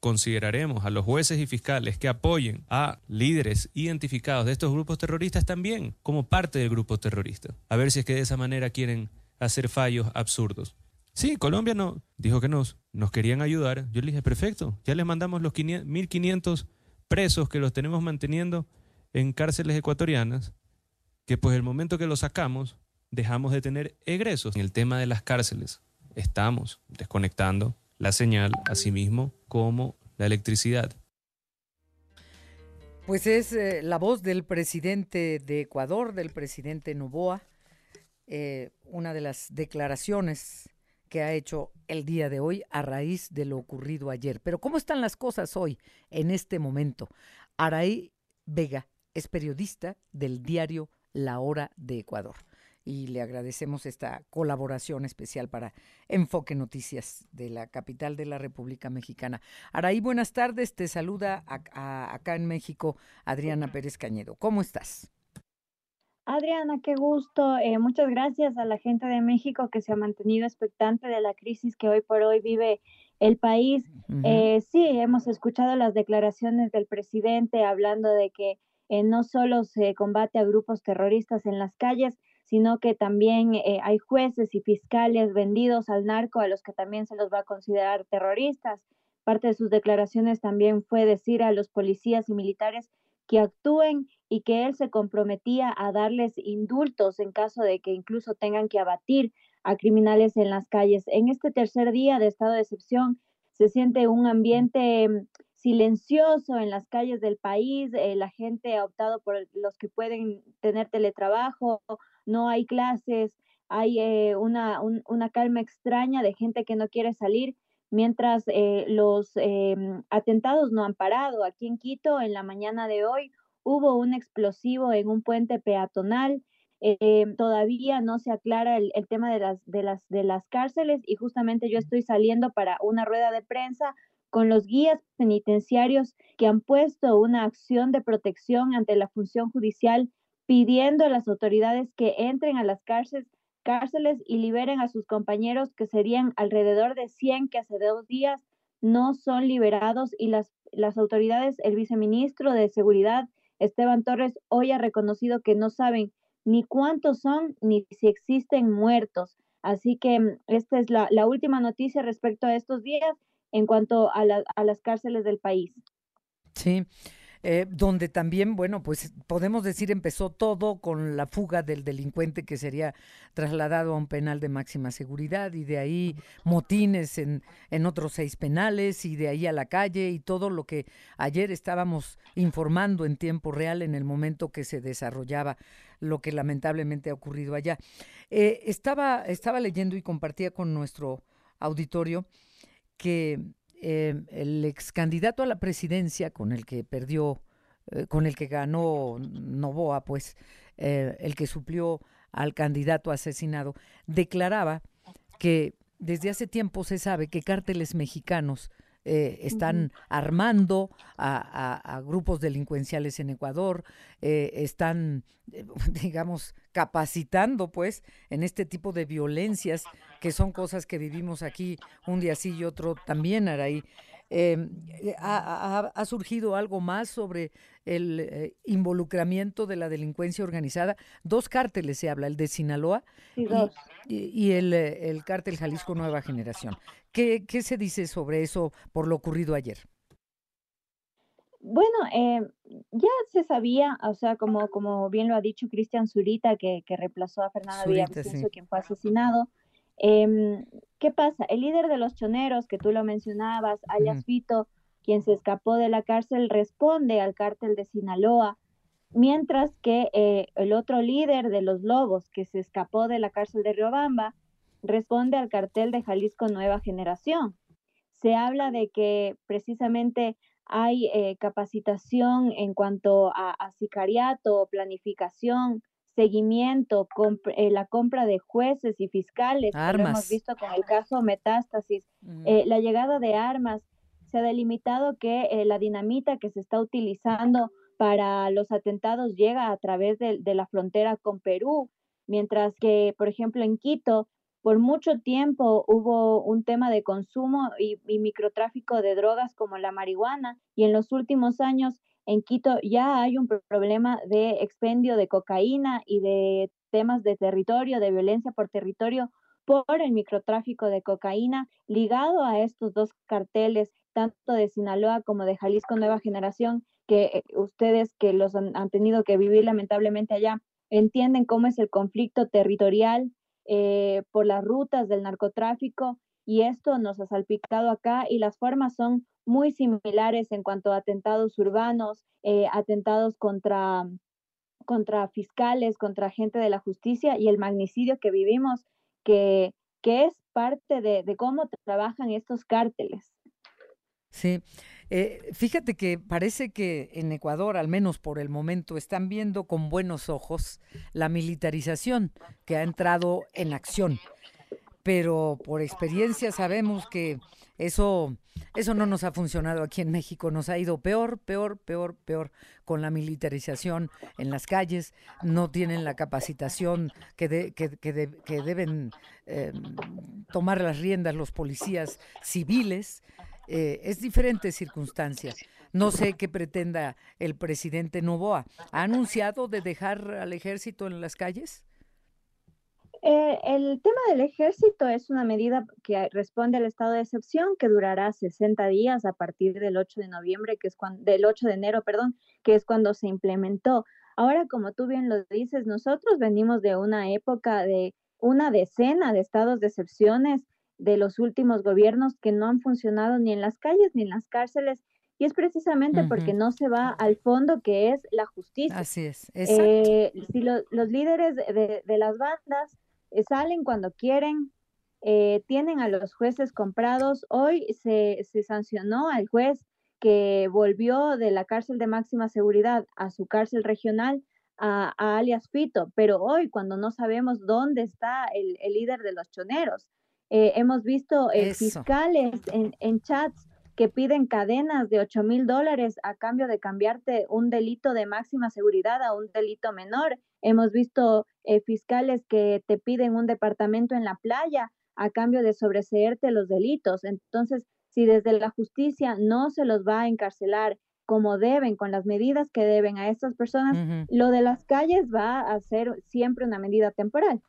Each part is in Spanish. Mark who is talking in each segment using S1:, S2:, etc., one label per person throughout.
S1: consideraremos a los jueces y fiscales que apoyen a líderes identificados de estos grupos terroristas también como parte del grupo terrorista. A ver si es que de esa manera quieren hacer fallos absurdos. Sí, Colombia no, dijo que nos, nos querían ayudar. Yo le dije, perfecto, ya les mandamos los 1.500 presos que los tenemos manteniendo en cárceles ecuatorianas, que pues el momento que los sacamos, dejamos de tener egresos. En el tema de las cárceles, estamos desconectando la señal, así mismo como la electricidad.
S2: Pues es eh, la voz del presidente de Ecuador, del presidente Novoa, eh, una de las declaraciones que ha hecho el día de hoy a raíz de lo ocurrido ayer. Pero ¿cómo están las cosas hoy, en este momento? Araí Vega es periodista del diario La Hora de Ecuador y le agradecemos esta colaboración especial para Enfoque Noticias de la capital de la República Mexicana. Araí, buenas tardes. Te saluda acá en México Adriana Pérez Cañedo. ¿Cómo estás?
S3: Adriana, qué gusto. Eh, muchas gracias a la gente de México que se ha mantenido expectante de la crisis que hoy por hoy vive el país. Eh, sí, hemos escuchado las declaraciones del presidente hablando de que eh, no solo se combate a grupos terroristas en las calles, sino que también eh, hay jueces y fiscales vendidos al narco a los que también se los va a considerar terroristas. Parte de sus declaraciones también fue decir a los policías y militares que actúen y que él se comprometía a darles indultos en caso de que incluso tengan que abatir a criminales en las calles. En este tercer día de estado de excepción se siente un ambiente mm, silencioso en las calles del país, eh, la gente ha optado por los que pueden tener teletrabajo, no hay clases, hay eh, una, una, calma extraña de gente que no quiere salir, mientras eh, los em, atentados no han parado. Aquí en Quito, en la mañana de hoy, hubo un explosivo en un puente peatonal. Em, todavía no se aclara el, el, tema de las, de, las, de las cárceles y justamente yo estoy saliendo para una rueda de prensa con los guías penitenciarios que han puesto una acción de protección ante la función judicial pidiendo a las autoridades que entren a las cárceles, y liberen a sus compañeros, que serían alrededor de 100 que hace dos días no son liberados y las, las autoridades, el viceministro de Seguridad, Esteban Torres, hoy ha reconocido que no saben ni cuántos son ni si existen muertos. Así que mm, esta es la, la última noticia respecto a estos días en cuanto a, la, a las cárceles del país.
S2: Sí, eh, donde también, bueno, pues podemos decir empezó todo con la fuga del delincuente que sería trasladado a un penal de máxima seguridad y de ahí motines en, en otros seis penales y de ahí a la calle y todo lo que ayer estábamos informando en tiempo real en el momento que se desarrollaba lo que lamentablemente ha ocurrido allá. Eh, estaba, estaba leyendo y compartía con nuestro auditorio que eh, el ex candidato a la presidencia con el que perdió, eh, con el que ganó Novoa, pues eh, el que suplió al candidato asesinado, declaraba que desde hace tiempo se sabe que cárteles mexicanos eh, están armando a, grupos delincuenciales en Ecuador, eh, están, eh, digamos, capacitando, pues, en este tipo de violencias, que son cosas que vivimos aquí un día sí y otro también, Araí. Em, ha, surgido algo más sobre el involucramiento de la delincuencia organizada. Dos cárteles se habla, el de Sinaloa y, el, el, cártel Jalisco Nueva Generación. ¿Qué, ¿Qué, se dice sobre eso por lo ocurrido ayer?
S3: Bueno, eh, ya se sabía, o sea, como, como bien lo ha dicho Cristian Zurita, que, que reemplazó a Fernanda Villavicencio, quien fue asesinado. Eh, ¿Qué pasa? El líder de los choneros, que tú lo mencionabas, alias Fito, quien se escapó de la cárcel, responde al cártel de Sinaloa, mientras que eh, el otro líder de los lobos, que se escapó de la cárcel de Riobamba, responde al cartel de Jalisco Nueva Generación. Se habla de que precisamente hay eh, capacitación en cuanto a, sicariato, planificación, seguimiento, eh, la compra de jueces y fiscales, lo hemos visto con el caso Metástasis, eh, la llegada de armas. Se ha delimitado que la dinamita que se está utilizando para los atentados llega a través de la frontera con Perú, mientras que, por ejemplo, en Quito por mucho tiempo hubo un tema de consumo y, microtráfico de drogas como la marihuana y en los últimos años en Quito ya hay un problema de expendio de cocaína y de temas de territorio, de violencia por territorio por el microtráfico de cocaína ligado a estos dos carteles, tanto de Sinaloa como de Jalisco Nueva Generación, que eh, ustedes que los han, tenido que vivir lamentablemente allá, entienden cómo es el conflicto territorial eh, por las rutas del narcotráfico y esto nos ha salpicado acá y las formas son muy similares en cuanto a atentados urbanos, eh, atentados contra, contra fiscales, contra gente de la justicia y el magnicidio que vivimos, que, que es parte de, de cómo trabajan estos cárteles.
S2: Sí, eh, fíjate que parece que en Ecuador, al menos por el momento, están viendo con buenos ojos la militarización que ha entrado en acción. Pero por experiencia sabemos que eso, eso no nos ha funcionado aquí en México, nos ha ido peor, peor, peor, peor con la militarización en las calles, no tienen la capacitación que, que, que, deben eh, tomar las riendas los policías civiles eh, es diferente circunstancia. No sé qué pretenda el presidente Novoa. ¿Ha anunciado de dejar al ejército en las calles?
S3: Eh, el tema del ejército es una medida que responde al estado de excepción que durará 60 días a partir del 8 de noviembre, que es cuando, del 8 de enero, perdón, que es cuando se implementó. Ahora, como tú bien lo dices, nosotros venimos de una época de una decena de estados de excepciones de los últimos gobiernos que no han funcionado ni en las calles ni en las cárceles y es precisamente porque no se va al fondo que es la justicia.
S2: Así es.
S3: Eh, si los líderes de, las bandas eh, salen cuando quieren, eh, tienen a los jueces comprados. Hoy se, se, sancionó al juez que volvió de la cárcel de máxima seguridad a su cárcel regional, a, alias Fito, pero hoy cuando no sabemos dónde está el, el líder de los choneros, eh, hemos visto eh, fiscales en, chats que piden cadenas de 8 mil dólares a cambio de cambiarte un delito de máxima seguridad a un delito menor. Hemos visto eh, fiscales que te piden un departamento en la playa a cambio de sobreseerte los delitos. Entonces, si desde la justicia no se los va a encarcelar como deben, con las medidas que deben a estas personas, lo de las calles va a ser siempre una medida temporal.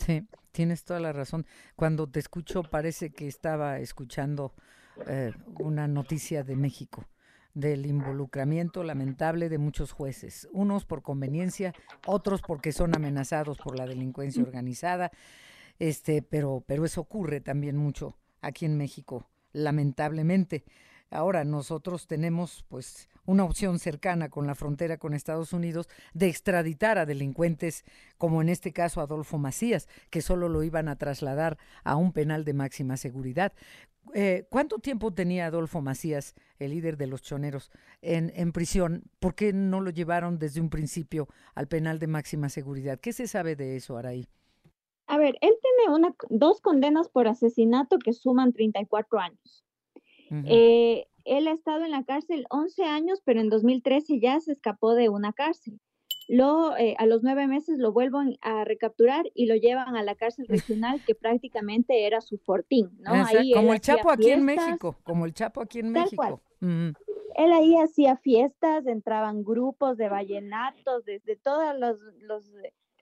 S2: Sí, tienes toda la razón. Cuando te escucho parece que estaba escuchando eh, una noticia de México del involucramiento lamentable de muchos jueces, unos por conveniencia, otros porque son amenazados por la delincuencia organizada, este, pero, pero eso ocurre también mucho aquí en México, lamentablemente. Ahora nosotros tenemos pues una opción cercana con la frontera con Estados Unidos de extraditar a delincuentes como en este caso Adolfo Macías, que solo lo iban a trasladar a un penal de máxima seguridad. Eh, ¿Cuánto tiempo tenía Adolfo Macías, el líder de los choneros, en, en, prisión? ¿Por qué no lo llevaron desde un principio al penal de máxima seguridad? ¿Qué se sabe de eso, Araí?
S3: A ver, él tiene una, dos condenas por asesinato que suman 34 años. Eh, él ha estado en la cárcel 11 años, pero en 2013 ya se escapó de una cárcel. Lo, eh, a los nueve meses lo vuelven a recapturar y lo llevan a la cárcel regional que prácticamente era su fortín, ¿no?
S2: como el Chapo aquí en México, como el Chapo aquí en México.
S3: Él ahí hacía fiestas, entraban grupos de vallenatos, desde todos los, los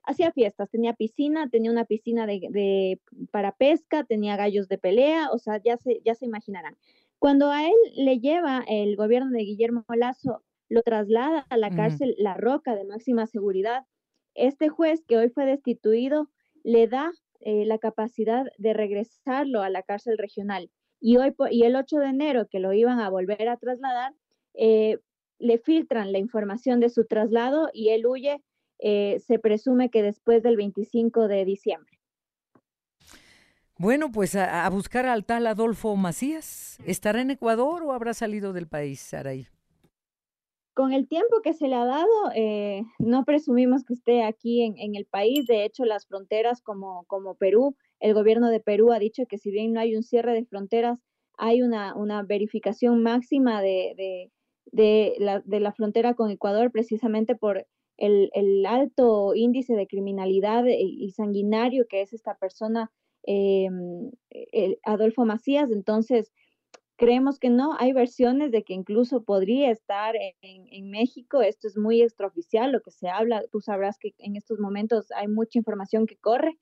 S3: hacía fiestas, tenía piscina, tenía una piscina de, de, para pesca, tenía gallos de pelea, o sea, ya se, ya se imaginarán. Cuando a él le lleva el gobierno de Guillermo Lazo, lo traslada a la cárcel La Roca de máxima seguridad, este juez que hoy fue destituido le da eh, la capacidad de regresarlo a la cárcel regional. Y, hoy, y el 8 de enero, que lo iban a volver a trasladar, eh, le filtran la información de su traslado y él huye, eh, se presume que después del 25 de diciembre.
S2: Bueno, pues a, buscar al tal Adolfo Macías. ¿Estará en Ecuador o habrá salido del país, Saraí?
S3: Con el tiempo que se le ha dado, eh, no presumimos que esté aquí en, el país. De hecho, las fronteras como, Perú, el gobierno de Perú ha dicho que si bien no hay un cierre de fronteras, hay una, verificación máxima de, la, frontera con Ecuador precisamente por el, alto índice de criminalidad y sanguinario que es esta persona em, Adolfo Macías. Entonces, creemos que no. Hay versiones de que incluso podría estar en, México. Esto es muy extraoficial, lo que se habla. Tú sabrás que en estos momentos hay mucha información que corre,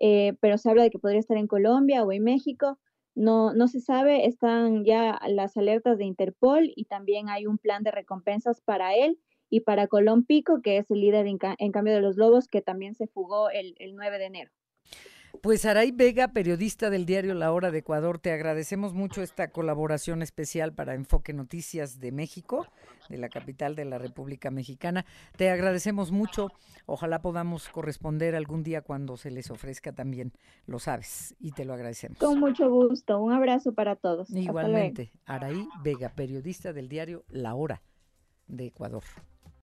S3: eh, pero se habla de que podría estar en Colombia o en México. No, no se sabe, están ya las alertas de Interpol y también hay un plan de recompensas para él y para Colón Pico, que es el líder en, cambio de los lobos, que también se fugó el, el 9 de enero.
S2: Pues Aray Vega, periodista del diario La Hora de Ecuador, te agradecemos mucho esta colaboración especial para Enfoque Noticias de México, de la capital de la República Mexicana. Te agradecemos mucho. Ojalá podamos corresponder algún día cuando se les ofrezca también, lo sabes, y te lo agradecemos.
S3: Con mucho gusto. Un abrazo para todos.
S2: Igualmente, Araí Vega, periodista del diario La Hora de Ecuador.